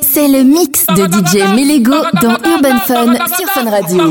C'est le mix de DJ Melego dans Urban Fun sur Fun Radio.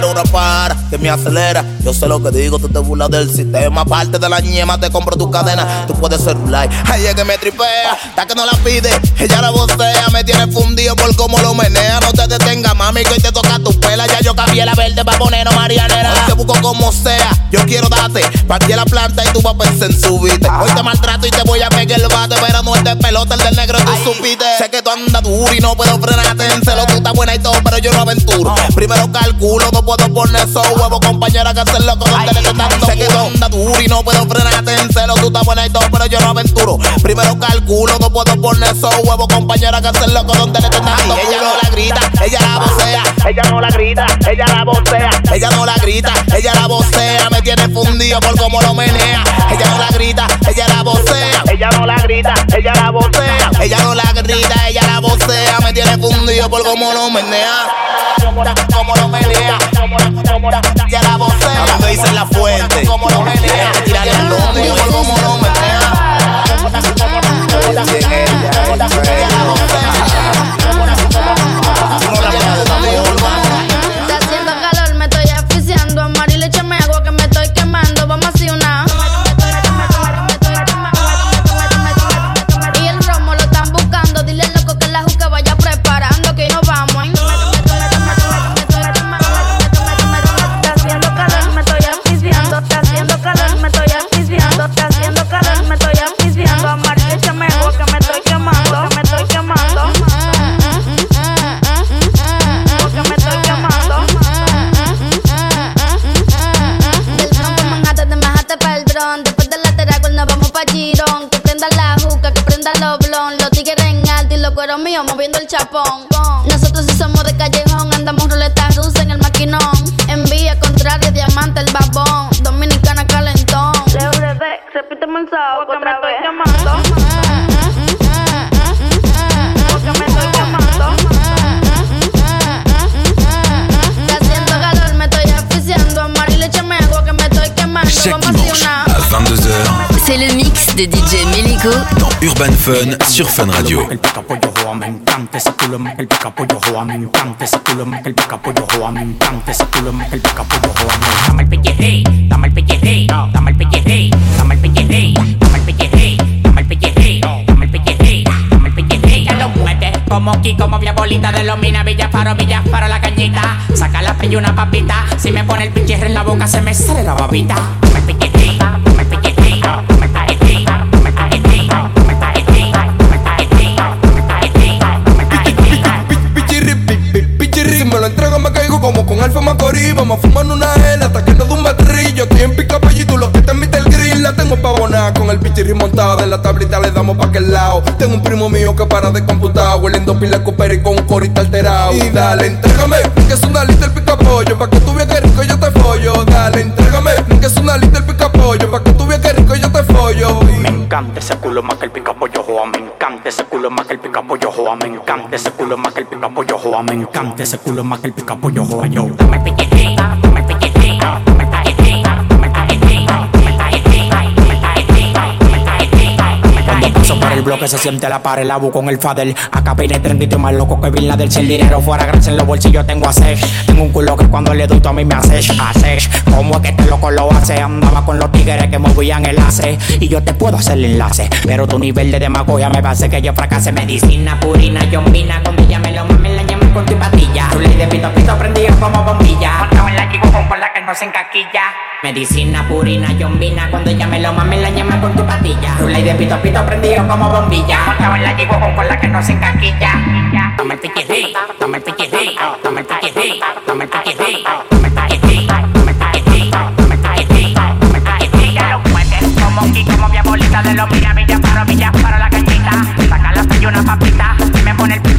eres una para que me acelera. Yo sé lo que digo, tú te burlas del sistema. Aparte de la ñema, te compro tu cadena. Tú puedes ser like. Ay, es que me tripea. Hasta que no la pide, ella la vocea. Me tiene fundido por cómo lo menea. No te detengas, mami, que hoy te toca tu pela. Ya yo cambié la verde pa' ponernos marianera. Busco como sea. Yo quiero darte. Partí la planta y tú vas a pensar en subirte. Hoy te maltrato y te voy a pegar el bate. Pero no es de pelota, el del negro tú supiste. Sé que tú andas duro y no puedo frenarte. En celo tú estás buena y todo, pero yo no aventuro. Primero calculo, no puedo poner esos huevos, compañera, que hacer loco donde le estoy dando. Sé que tú andas duro y no puedo frenarte. En celo tú estás buena y todo, pero yo no aventuro. Primero calculo, no puedo poner esos huevos, compañera, que hacer loco donde le estoy dando. ella no la grita, ella la vocea. Ella no la grita, ella la vocea. Ella no la grita, ella la vocea. Me tiene fundido por cómo lo menea. Ella no la grita, ella la vocea. Ella no la grita, ella la vocea. Ella no la grita, ella la vocea. Me tiene fundido por cómo lo menea. Como lo menea. Ya la vocea. A me dicen la fuente. Como lo menea. Tirar el fundido por cómo lo menea. Bien ella, ella moviendo el chapón. Nosotros sí somos de callejón, andamos ruleta rusa en el maquinón. Envía contraria, diamante, el babón. Dominicana calentón. Leo bebé, repíteme el sábado que me estoy quemando. Porque me estoy quemando. Está haciendo calor, me estoy asfixiando. Amaril, échame agua que me estoy quemando. Chaque Vamos a dimanche hacer una. à 22h C'est le mix de DJ Melego dans Urban Fun sur Fun Radio. Joa, me encanta ese culo, el pica pollo joa, me encanta ese culo, el pica pollo joa, me encanta ese culo, el pica pollo joa, me dame el pelleje, dame el pelleje, dame el pelleje, dame el pelleje, dame el pelleje, dame el pelleje, dame el pelleje, dame el pelleje, ya lo mueve como Kiko, como bolita de los mina, Villa Faro, Villa Faro, la cañita, saca la y una papita, si me pone el pelleje en la boca se me sale la babita, dame el pelleje, dame el pelleje, Alfa Macorís Vamos a fumar una hela hasta que nos un baterrillo Aquí en Pica y tú lo que te invita el grill La tengo pavonada con el pichirri montada En la tablita le damos pa' aquel lado. Tengo un primo mío que para de computar Hueliendo pila copera y con un corita alterado. Y dale, entrégame, que es una lista el pica pollo Pa' que tú que rico yo te follo. Dale, entrégame, que es una lista el pica pollo Pa' que tú que rico yo te follo. Me encanta ese culo más que el pica pollo, Juan ese culo más que el pica pollo joa, me encanta. Ese culo más que el pica pollo joa, me encanta. Ese culo más que el pica pollo joa, yo. Dame piquete, dame piquete, dame Cuando paso por el bloque se siente la pared, la bu con el Fadel. Acá peiné 33 más loco que Bin la del Si dinero fuera gracia en los bolsillos tengo a sex. Tengo un culo que cuando le doy a mí me haces. Haces. ¿Cómo es que este loco lo hace? Andaba con los tigres que movían el hace. Y yo te puedo hacer el enlace. Pero tu nivel de demagogia me va a hacer que yo fracase. Medicina purina, yombina, con me lo mames, la llama con tu patilla. Tu ley de pito pito prendido como bombilla. Con que no se encaquilla. Medicina, purina, yombina. Cuando ella me lo mame, la llama con tu patilla. Rula y de pito a pito prendido como bombilla. Con la que no se encaquilla. Toma el toma el toma el toma el toma el como de los para millas, para la. Saca la una y me pone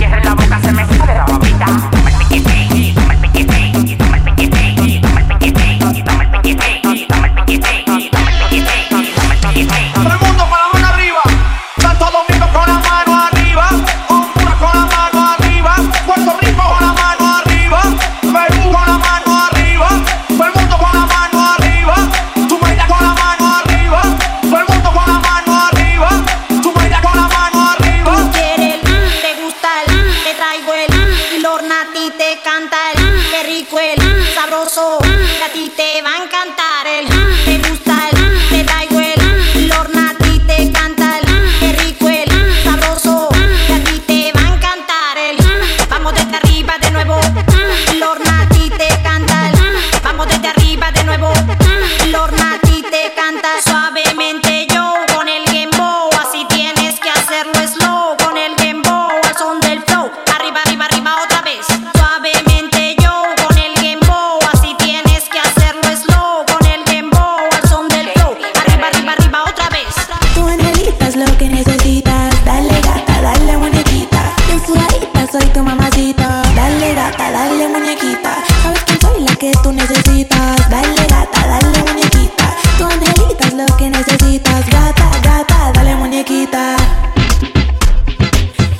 necesitas. Gata, gata, dale muñequita.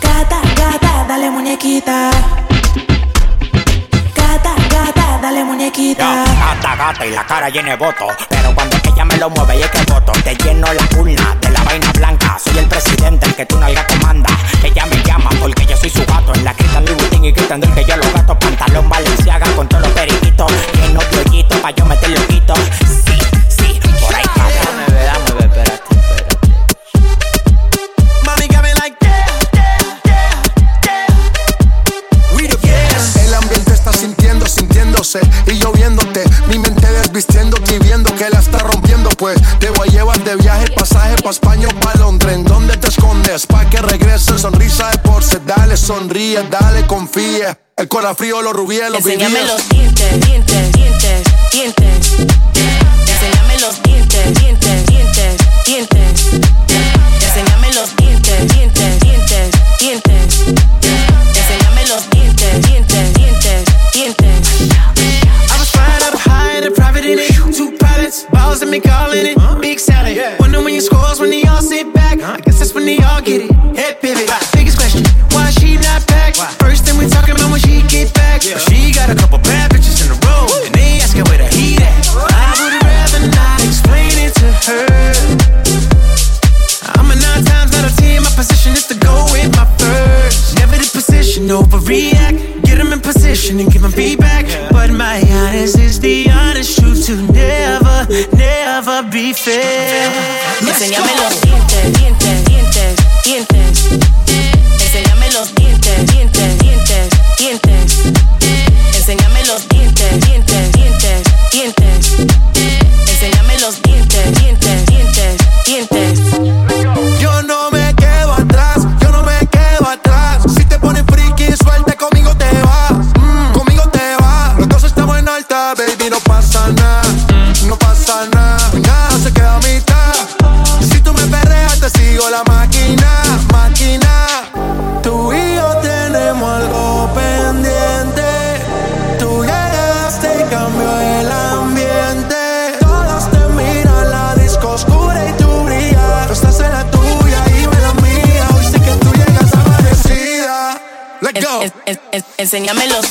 Gata, gata, dale muñequita. Gata, gata, dale muñequita. Gata, gata y la cara llena de voto. Pero cuando que ella me lo mueve y es que Sonríe, dale, confía. El corazón frío, los rubíes, los Enséñame. dice. Enséñamelo. ya.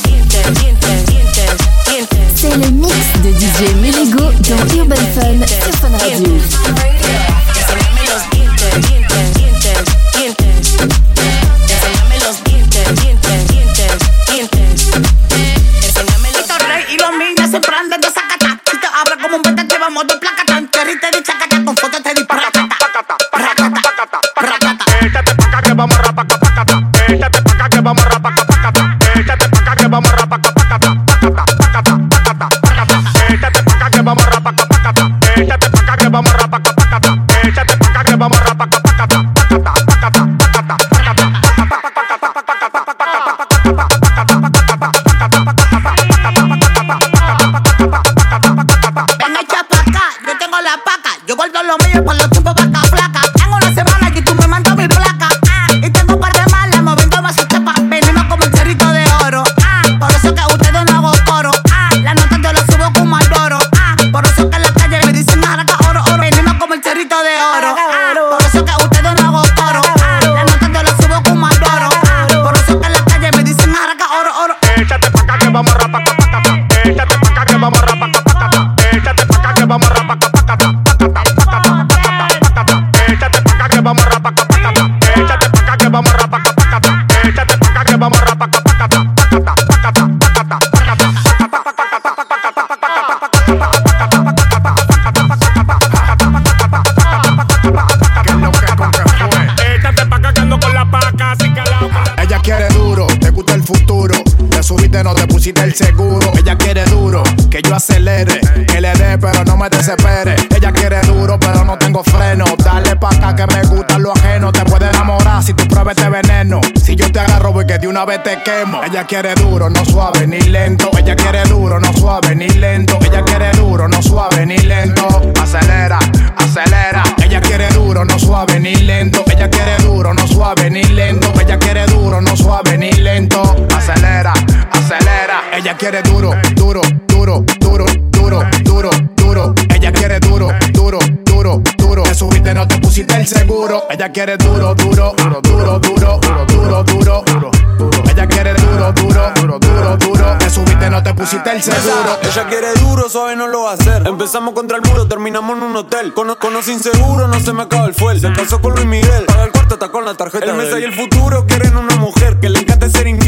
Ella quiere duro, no suave ni lento. Ella quiere duro, no suave ni lento. Ella quiere duro, no suave ni lento. Acelera, acelera. Ella quiere duro, no suave ni lento. Ella quiere duro, no suave ni lento. Ella quiere duro, no suave ni lento. Acelera, acelera. Ella quiere duro, duro, duro, duro, duro, duro, duro. Ella quiere duro, duro, duro, duro. Te subiste, no te pusiste el seguro. Ella quiere duro, duro, Ella quiere duro, suave no lo va a hacer. Empezamos contra el muro, terminamos en un hotel. Con, con los inseguros no se me acaba el fuel. Se casó con Luis Miguel, paga el cuarto, está con la tarjeta. El mesa y el futuro quieren una mujer que le encante ser infiel.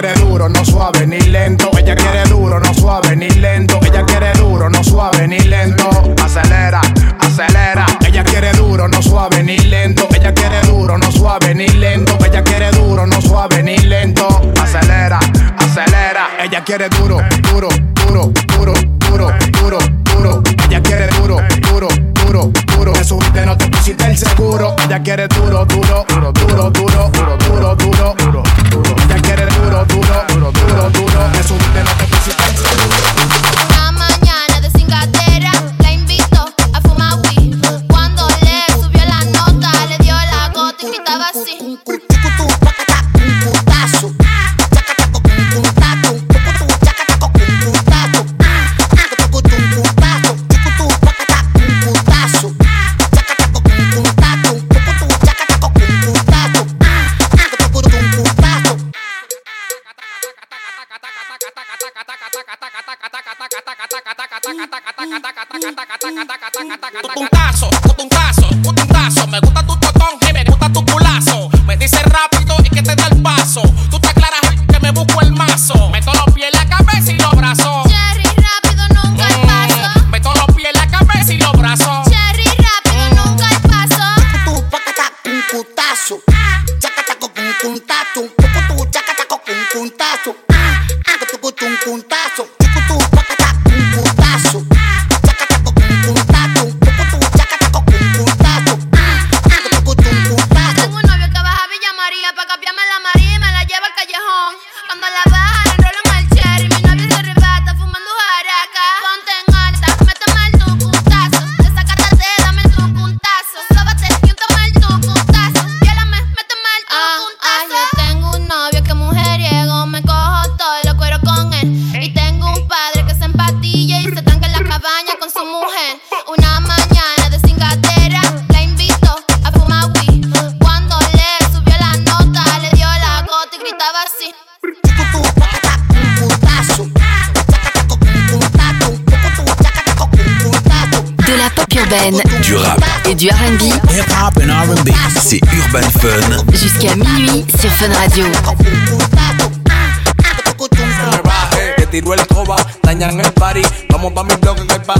Quiere duro, no suave ni lento. Ella quiere duro, no suave ni lento. Ella quiere duro, no suave ni lento. Acelera, acelera. Ella quiere duro, no suave ni lento. Ella quiere duro, no suave ni lento. Ella quiere duro, no suave ni lento. Acelera, acelera. Ella quiere duro, duro, duro, duro, duro, duro, duro. Ella quiere duro, duro, duro, duro. Te subiste, no te pusiste el seguro. Ella quiere duro, duro, duro, duro, duro, duro, duro, duro, duro. Ella quiere duro, duro, duro, duro, duro. Te subiste, no te pusiste el seguro. puntazo. Fun Radio. me tiró el coba, dañan el party. Vamos pa' mi bloque que hay pa'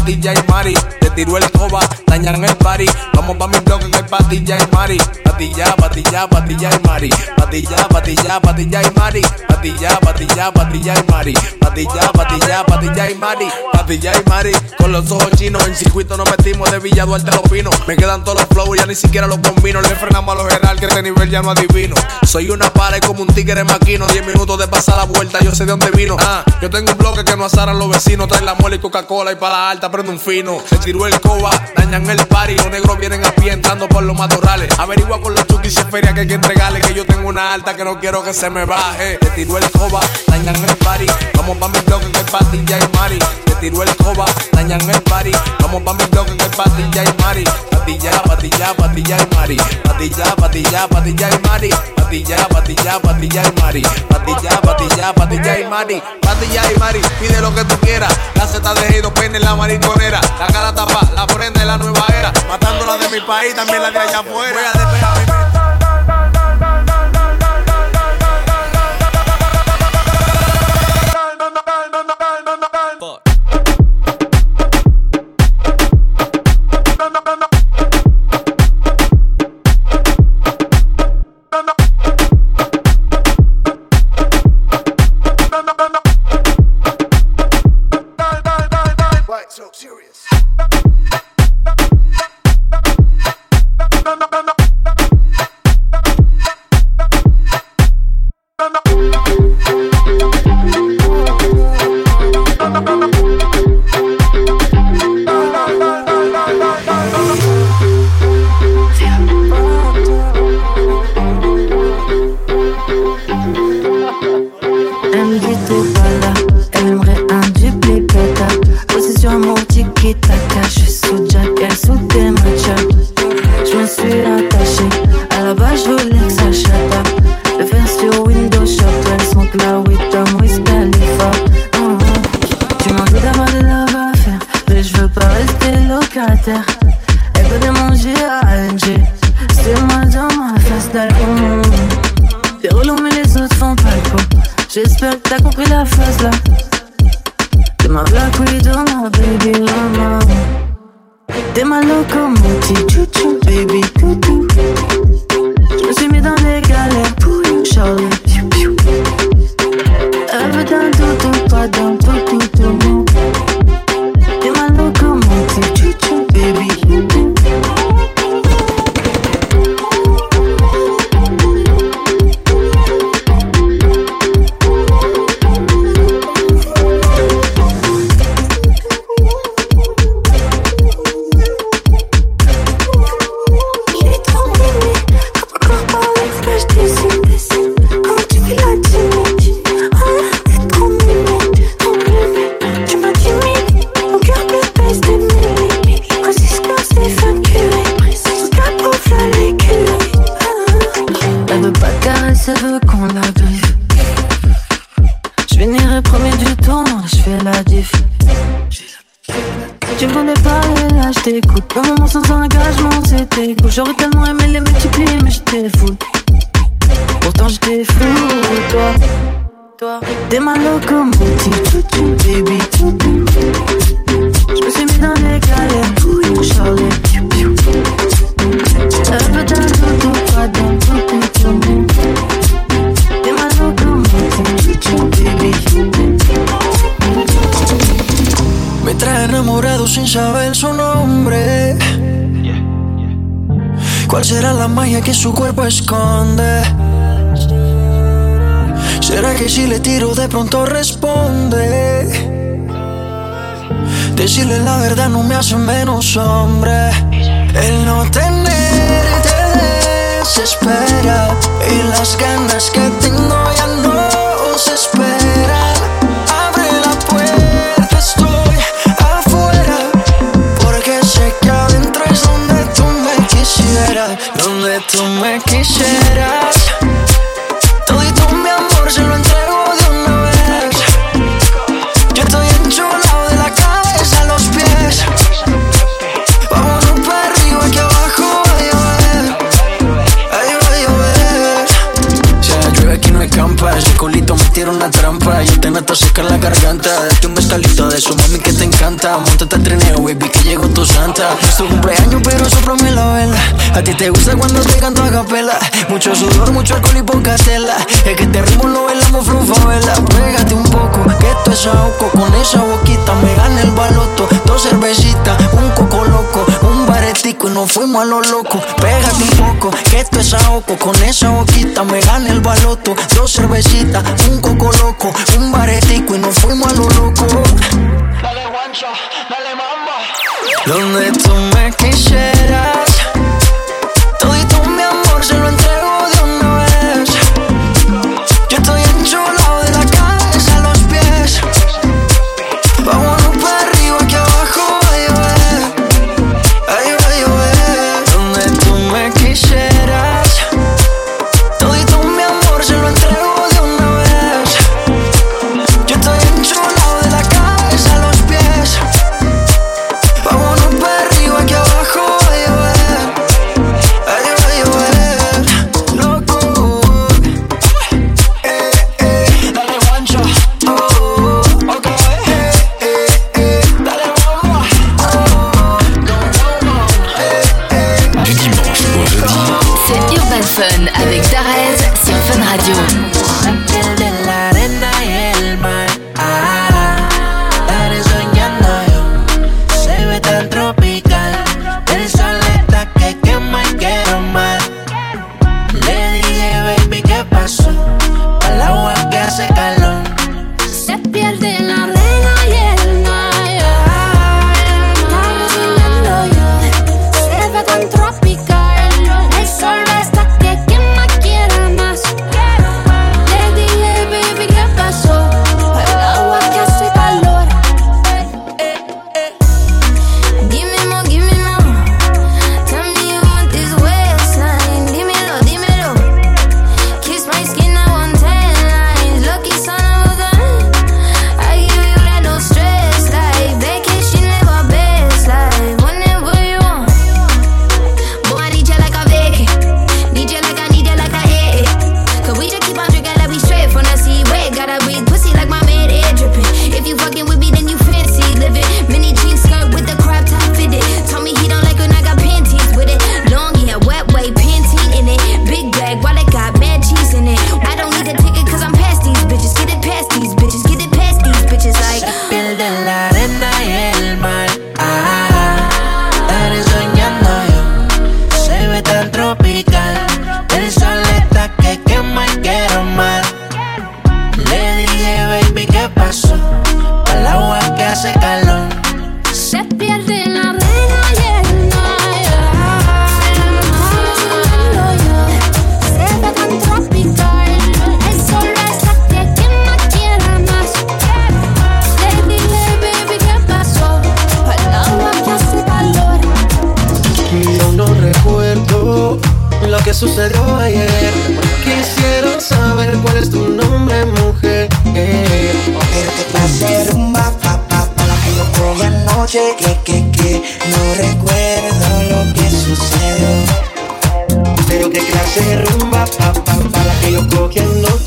tiró el coba, dañan el party. Vamos pa' mi bloque que hay pa' DJ y Mari. Patilla, patilla, patilla y Mari. Patilla, patilla, patilla y Mari. Patilla, patilla, patilla y Mari. Patilla, patilla, patilla y Mari. Patilla y Mari. Con los ojos chinos, en circuito nos metimos de Villa Duarte a pinos. Me quedan todos los flows, ya ni siquiera los combino. Le frenamos a los general que este nivel ya no adivino. Soy una para y como un tigre maquino. 10 minutos de pasar la vuelta, yo sé de dónde vino. Ah, yo tengo un bloque que no asaran los vecinos. Trae la mole y Coca-Cola y para la alta prende un fino. Se tiró el coba, dañan el party. Los negros vienen a pie entrando por los matorrales. Averigua con los chukis y feria que hay que entregarle. Que yo tengo una alta que no quiero que se me baje. Te tiró el coba, dañan el party. Vamos pa' mi bloque que hay pa' DJ y Mari. Te tiró el coba, dañan el party. Vamos pa' mi bloque que hay y Mari. Patilla, patilla, patilla y Mari. Patilla, patilla, patilla y Mari. Patilla, patilla, patilla y Mari. Patilla, patilla, patilla y Mari. Patilla y Mari, pide lo que tú quieras. La Z de Heido Peine en la mariconera. La cara tapa, la prenda de la nueva era. Matándola de mi país, también la de allá afuera. Voy a. pa' secar la garganta. Date un mezcalito de su mami que te encanta. Montate al trineo, baby, que llegó tu santa. Es tu cumpleaños, pero soplame la vela. A ti te gusta cuando te canto a capela. Mucho sudor, mucho alcohol y poca tela. Es que te ritmo lo bailamos vela. Pégate un poco, que esto es ahogo. Con esa boquita me gana el baloto. Dos cervecitas, un coco loco, y nos fuimos a lo loco. Pégate un poco, que esto es ahogo. Con esa boquita me gana el baloto. Dos cervecitas, un coco loco, un baretico y nos fuimos a lo loco. Dale guancha, dale mamba. Donde tú me quisieras,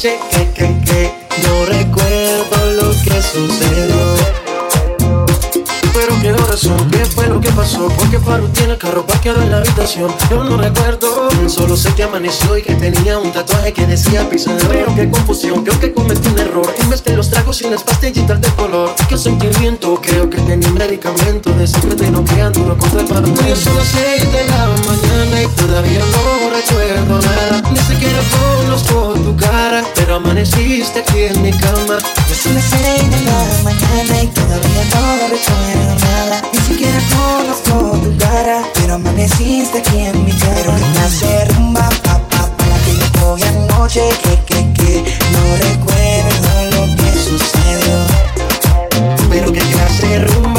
anoche, que, que, que, no recuerdo lo que sucedió. Pero horas son, qué pasó, porque Faru tiene el carro parqueado en la habitación. Yo no recuerdo, solo sé que amaneció y que tenía un tatuaje que decía pizza. Pero qué confusión, creo que cometí un error. En vez de los tragos y las pastillitas de color, qué sentimiento, creo que tenía un medicamento de secreto y no quedándolo contra el. Hoy son las 6 de la mañana y todavía no recuerdo nada. Ni siquiera conozco tu cara, pero amaneciste aquí en mi cama. Yo son las seis de la mañana y todavía no recuerdo nada. Ni siquiera conozco tu cara, pero amaneciste aquí en mi cama. Pero que clase rumba, pa, pa, pa, la que yo cogí anoche, que, que, que, no recuerdo lo que sucedió. Pero qué clase de rumba,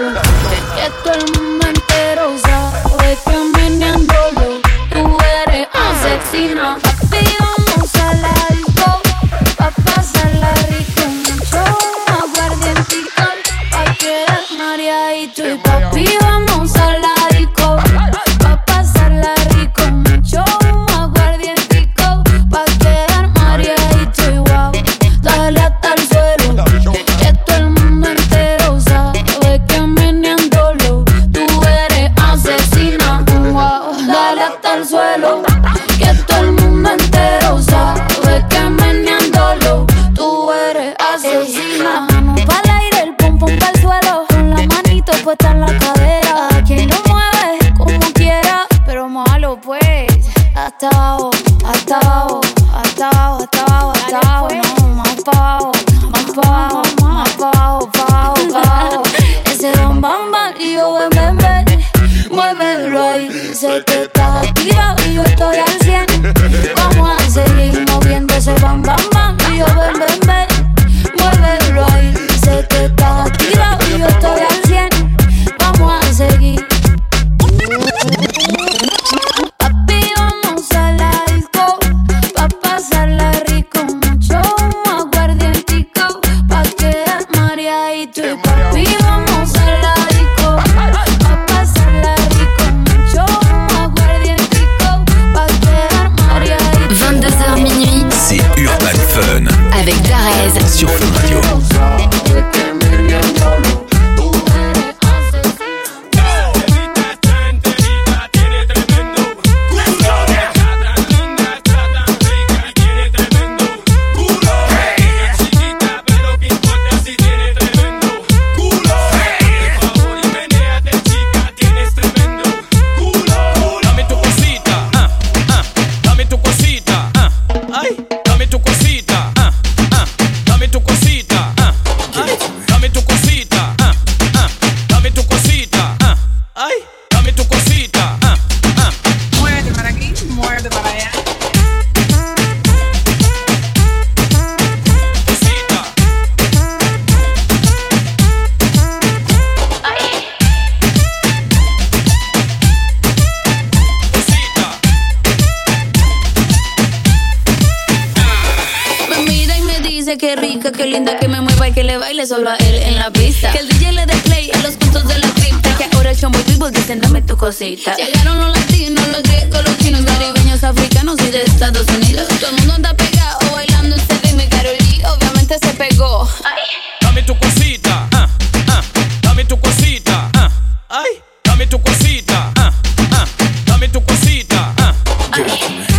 hasta esquina. Mano para aire, el pum pum para el suelo. Con la manito puesta en la cadera. Quien lo mueve como quiera, pero malo pues. Hasta abajo, hasta abajo, hasta abajo, hasta abajo, hasta abajo. Pues. No, más pa' más pa' más pa' abajo, pa' Ese don bam bam y yo buen buen buen. Muévelo ahí, sé que estás activa y yo estoy al 100. Vamos a seguir moviendo ese bam bam bam y yo buen buen buen. Dice que rica, que linda, que me mueva y que le baile solo a él en la pista. Que el DJ le dé play a los puntos de la cripta. Que ahora el chombo y people dicen dame tu cosita. Llegaron los latinos, los griegos, los chinos, caribeños, africanos y de Estados Unidos. Todo el mundo anda pegado bailando este ritmo y Karol G obviamente se pegó. Dame tu cosita, ah, ah, dame tu cosita, ah, ay, dame tu cosita, ah, ah, dame tu cosita, ah. You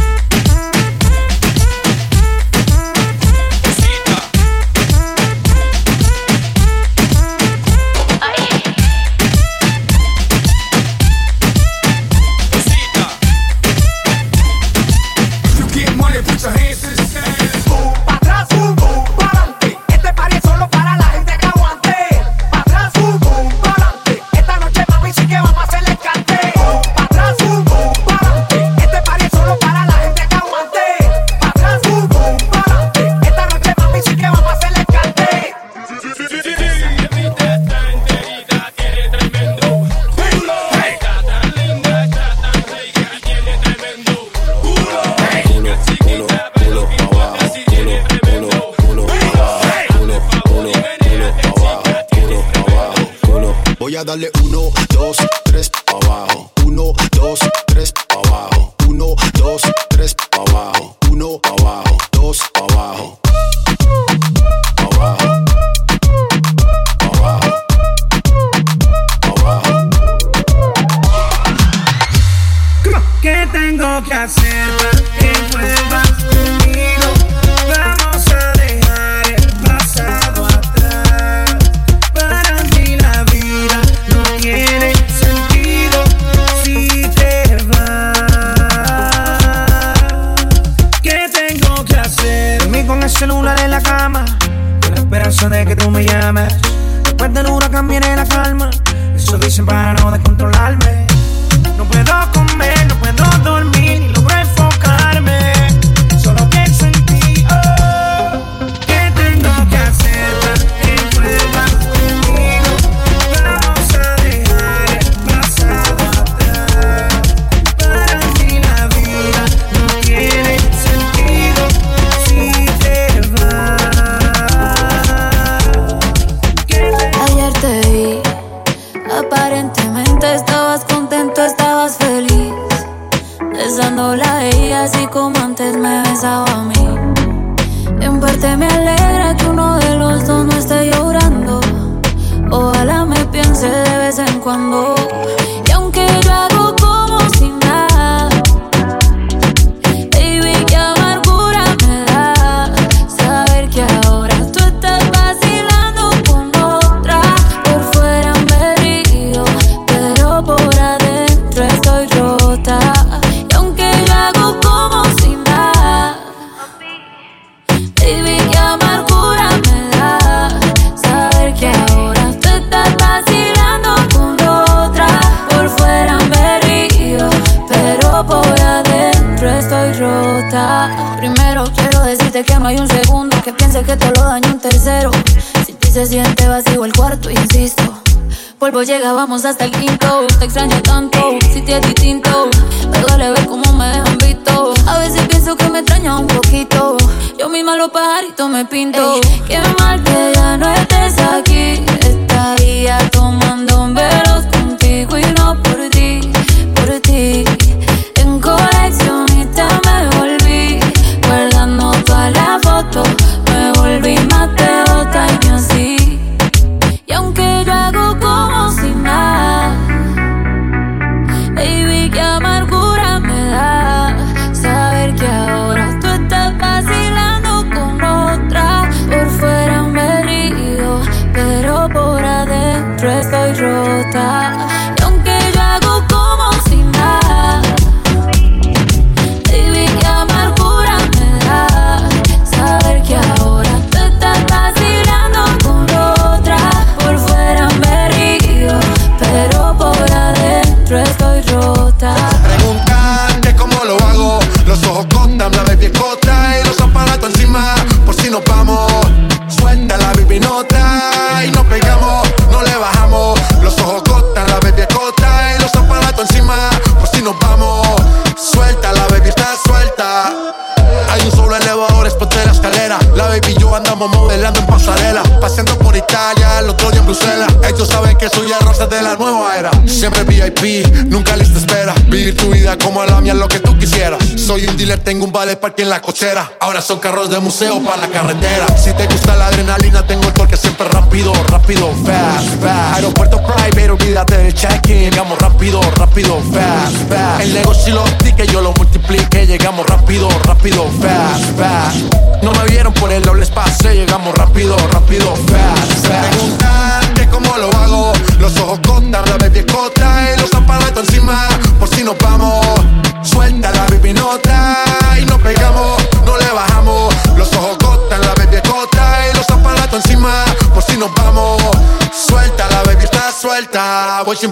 Los pajaritos me pinto. Qué mal que ya no estés aquí. Estaría tomando modelando en pasarela. Paseando por Italia, el otro día en Bruselas. Ellos saben que soy el de la nueva era. Siempre VIP, nunca lista espera. Vivir tu vida como la mía, lo que tú quisieras. Soy un dealer, tengo un vale parque en la cochera. Ahora son carros de museo para la carretera. Si te gusta la adrenalina, tengo el torque siempre rápido, rápido, fast, fast. Aeropuerto private, olvídate del check-in. Llegamos rápido, rápido, fast, fast. El negocio y los tickets yo lo multiplique. Llegamos rápido, rápido, fast, fast. No me vieron por el doble espacio, llegamos rápido, rápido, fast, fast. Preguntan que cómo lo hago. Los ojos contan, la baby y los aparatos encima. Por si nos vamos, suelta la baby nota y nos pegamos, no le bajamos. Los ojos contan, la baby y los aparatos encima. Por si nos vamos, suelta la baby está suelta. Voy sin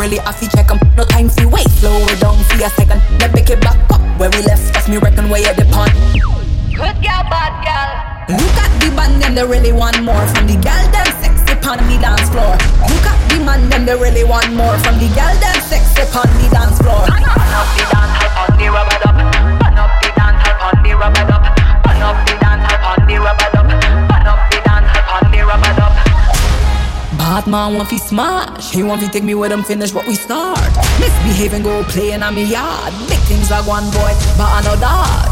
really have to check 'em. No time fi wait, slow it down for a second. Then pick it back up where we left. Cause me reckon way at the pond. Good girl, bad girl. Look at the band, them they really want more from the girl, them sexy on the dance floor. Look at the man, them they really want more from the girl, them sexy on the dance floor. Turn up the dance on the rubber Bad man want fi smash, he want fi take me with him finish what we start. Misbehave and go playing on me yard. Big things like one boy, but I know that.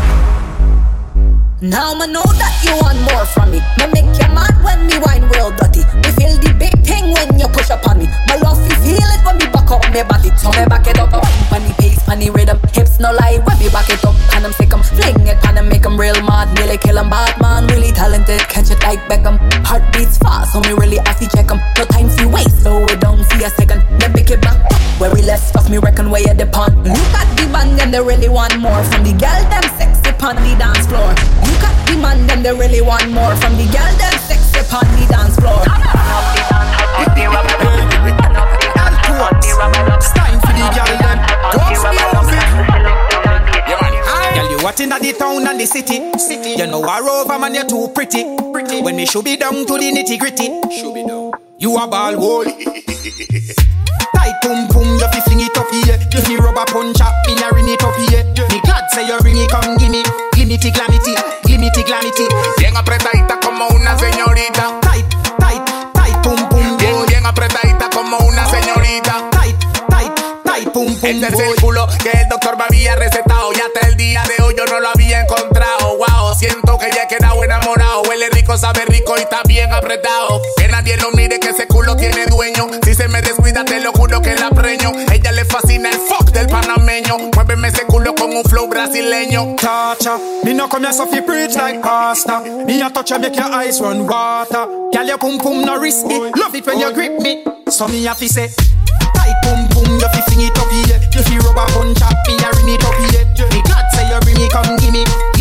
Now I know that you want more from me. Me make you mad when me wine real dirty. Me feel the big thing when you push up on me. My love you feel it when me back up me body. So me back it up, wine pon the pace, pon the rhythm. Hips no lie when me back it up, and I'm sick 'em. Fling it and make 'em real mad. Nearly kill 'em bad man, really talented. Catch it like Beckham. Heartbeats fast, so me really to check 'em. No time to waste, slow it down for a second. Then pick it back up where we left off. Me reckon way at the pond. Look at the band, them they really want more from the girl, them sexy on the dance floor. Look at the man, them they really want more from the girl, them sexy on the dance floor. Girl, you what in the town and the city. City. You know I over man, you're too pretty. Pretty. When me should be down to the nitty gritty. Should be down. You a ball hole. Tight pum pum, you fi fling it up here. Give me rubber punch up, me a ring it up here. Me glad say you ring it, come gimme. Glimity glamity, glimity glamity. Bien apretadita como una señorita. Tight, tight, tight pum pum. Bien, bien apretadita como una señorita. Tight, tight, tight pum pum. Este es el culo que el doctor me había sabe rico y está bien apretado. Que nadie lo mire, que ese culo tiene dueño. Si se me descuida, te lo juro que la preño. Ella le fascina el fuck del panameño. Muéveme ese culo con un flow brasileño. Tacha, me no come as if preach like pasta. Me a touch and make your eyes run water. Girl, your pum pum no risky. Love it when you grip me. So me have to say. Tight pum pum, you fi sing it up here. You fi rubber punch up, me a ring it up here. Me God say you bring me, come give me.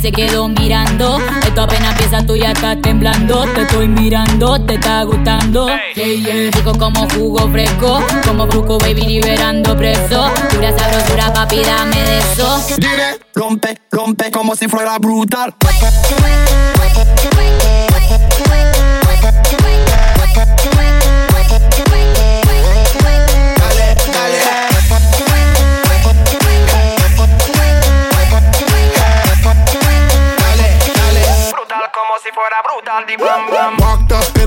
se quedó mirando. Esto apenas pieza tú ya estás temblando. Te estoy mirando, te está gustando. Hey. Rico como jugo fresco, como bruco baby liberando preso. Pura sabrosura, papi, dame de eso. Dile, rompe, rompe como si fuera brutal.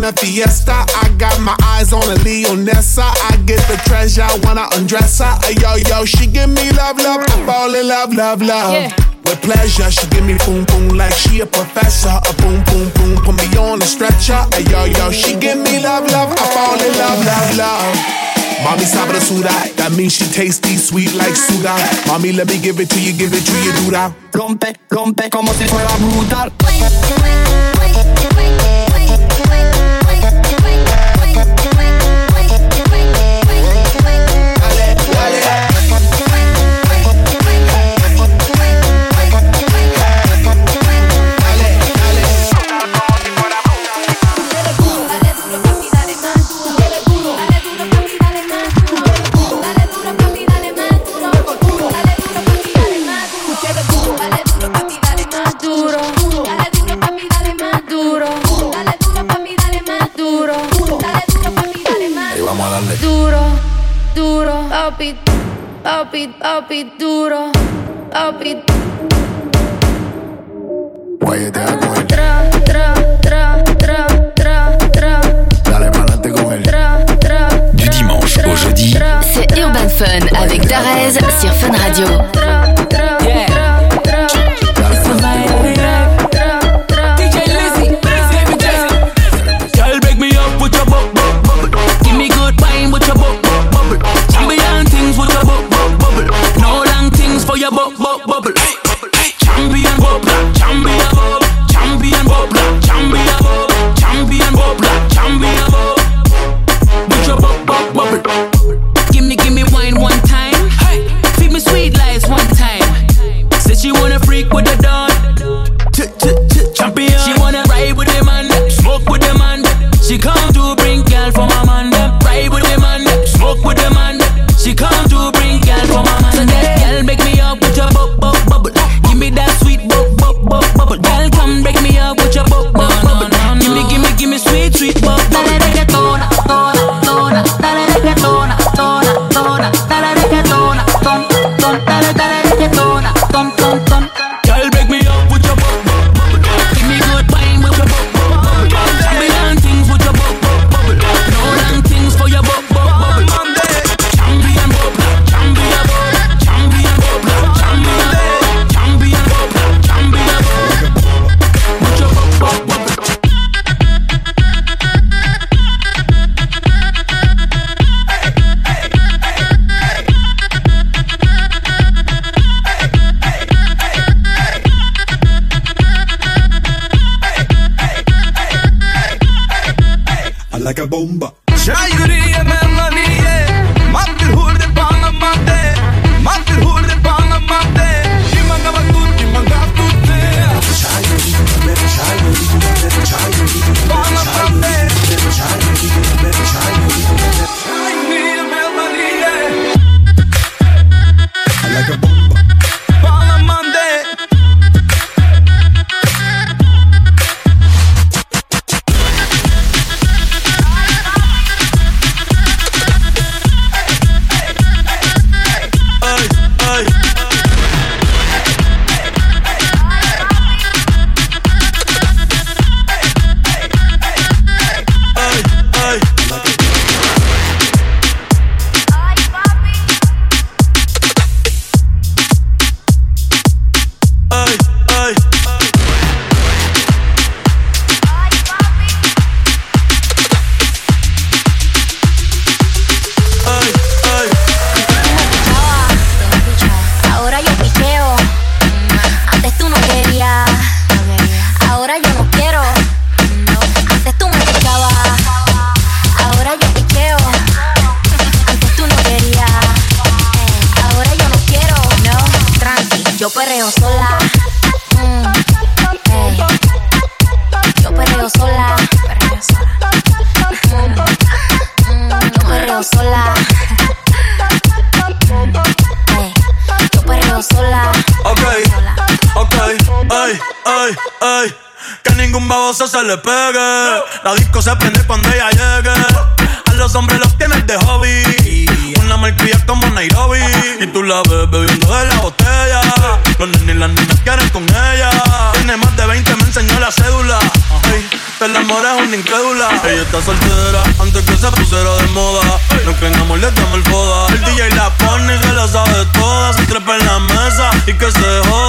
a fiesta. I got my eyes on a Leonessa. I get the treasure when I undress her. Ay, yo, yo, she give me love, love. I fall in love, love, love. Yeah with pleasure. She give me boom boom like she a professor. A boom boom boom put me on a stretcher. Ay, yo yo, she give me love love. I fall in love love love. Mommy sabra suda, that means she tasty, sweet like sugar. Mommy, let me give it to you, give it to you, dura. Rompe, rompe como si fuera brutal. duro, du dimanche au jeudi, c'est Urban Fun avec Darez sur Fun Radio. Cause the whole.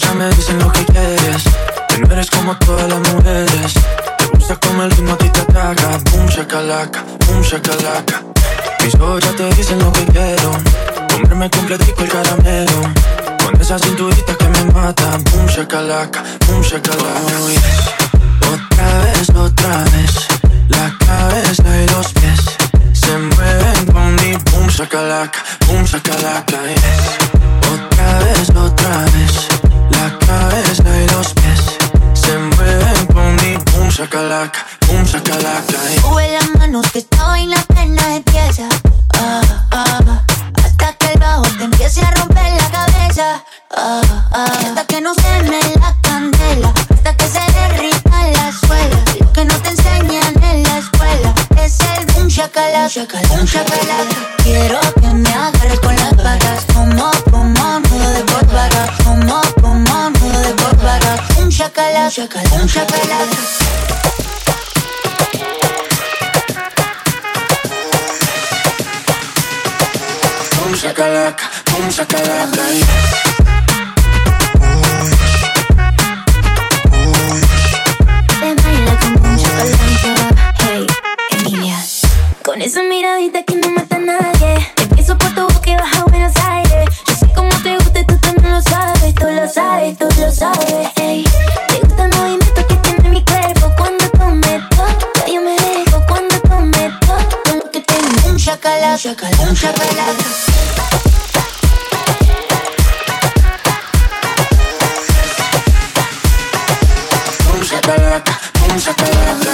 ya me dicen lo que quieres. Que no eres como todas las mujeres. Te gusta como el ritmo a ti te ataca. Boom, shakalaka, boom, shakalaka. Mis ojos ya te dicen lo que quiero. Comerme completico el caramelo. Con esa cinturita que me mata. Boom, shakalaka, boom, shakalaka. Oh. Otra vez, otra vez. La cabeza y los pies. Se mueven con mi boom, shakalaka, boom, shakalaka. Yes. Otra vez, otra vez la cabeza y los pies se mueven con mi boom sacalaca, boom sacalaca. Y... Eh. Sube las manos que estoy en la pena empieza. Ah, ah, ah, hasta que el bajo te empiece a romper la cabeza. Ah, hasta que no se me la candela, hasta que se derrita la suela. Lo que no te enseñan en la escuela es el boom shakalaka, boom shakalaka. Quiero que me agarres con la noche calenta pelada. shakalaka, boom shakalaka. Ven baila con boom shakalaka, hey Emilia. Con esa miradita que no mata a nadie, empiezo por tu boca y baja chacalón, chapalaca. Boom, chapalaca, boom.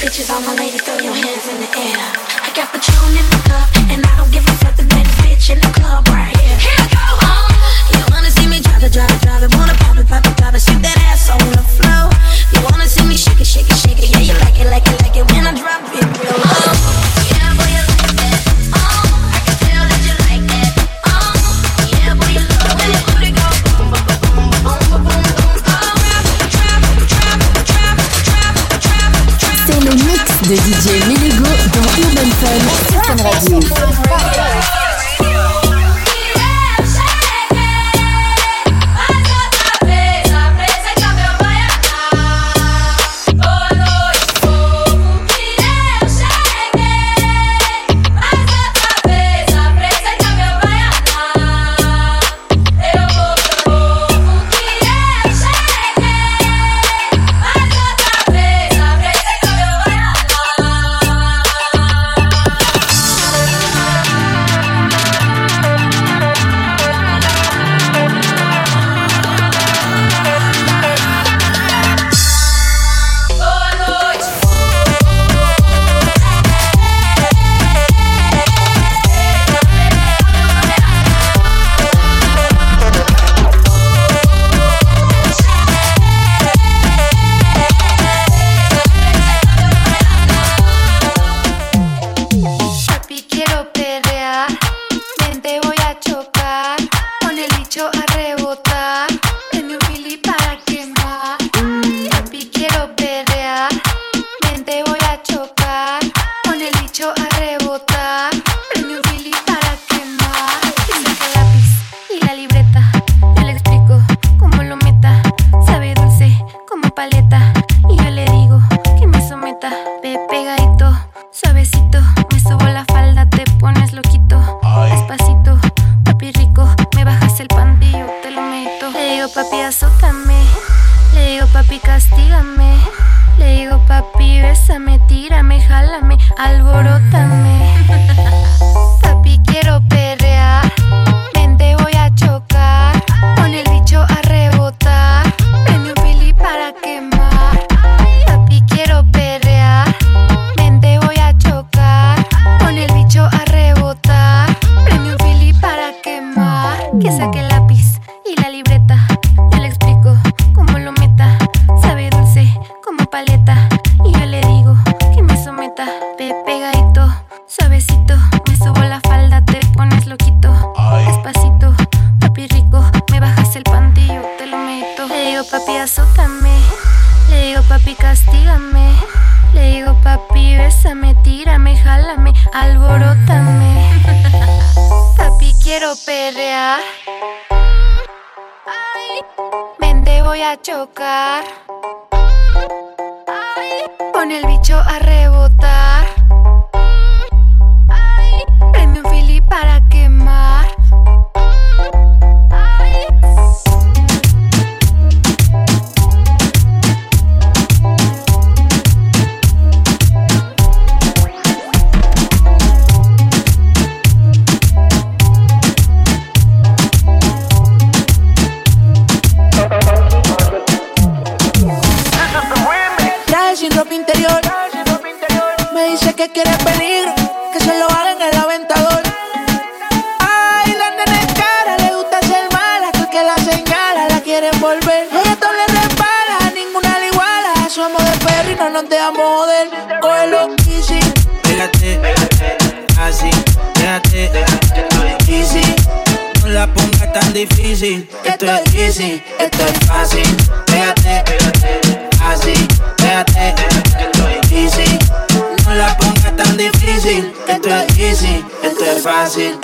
Bitches. on my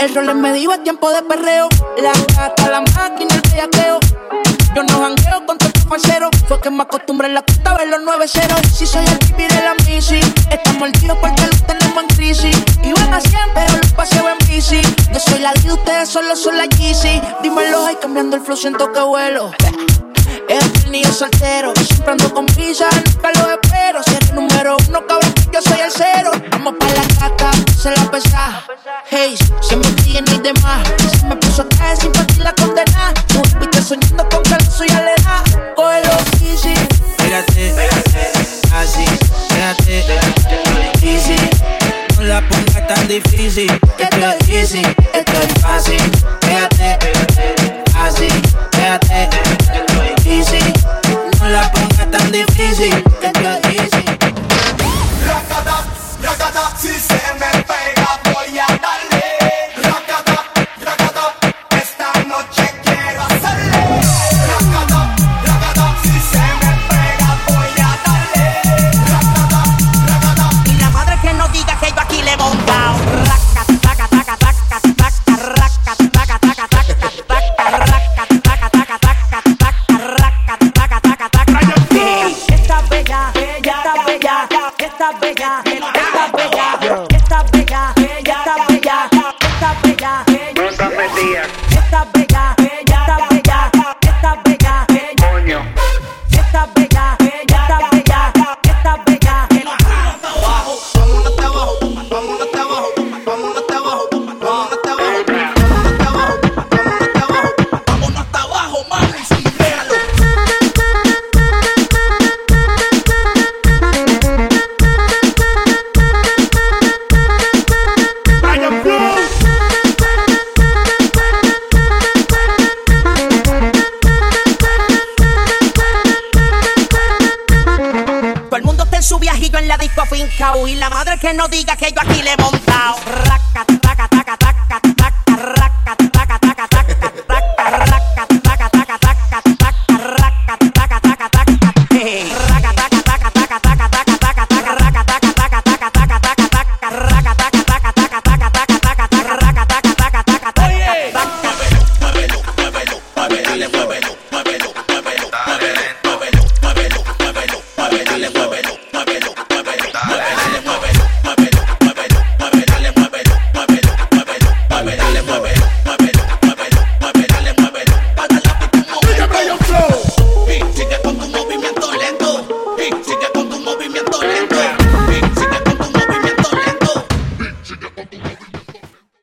El rol es medio es tiempo de perreo. La gata, la máquina, el bellaqueo. Yo no jangueo con tu parcero. Fue que me acostumbré en la cuenta a ver los 9 ceros. Si soy el pipi de la Missy, estamos mordidos porque los tenemos en crisis. Iban a 100, pero los paseo en bici. Yo soy la de ustedes solo son la Yeezy. Dímelo, ahí cambiando el flow, siento que vuelo. Es el niño soltero, siempre ando con prisa, nunca lo espero. Si eres número uno, cabrón, yo soy el cero. Vamos pa' la caca, se la pesa. Hey, siempre sigue ni demás. Se me puso a caer sin partir la condena. Tú viste soñando con que soy alena. Cógelo easy. Pégate, así, pégate, easy. No la pongas tan difícil. Esto es easy, esto es fácil. Pégate, así, pégate, esto es easy. No la pongas tan difícil. Esto es easy. Racata, racata, si se me pega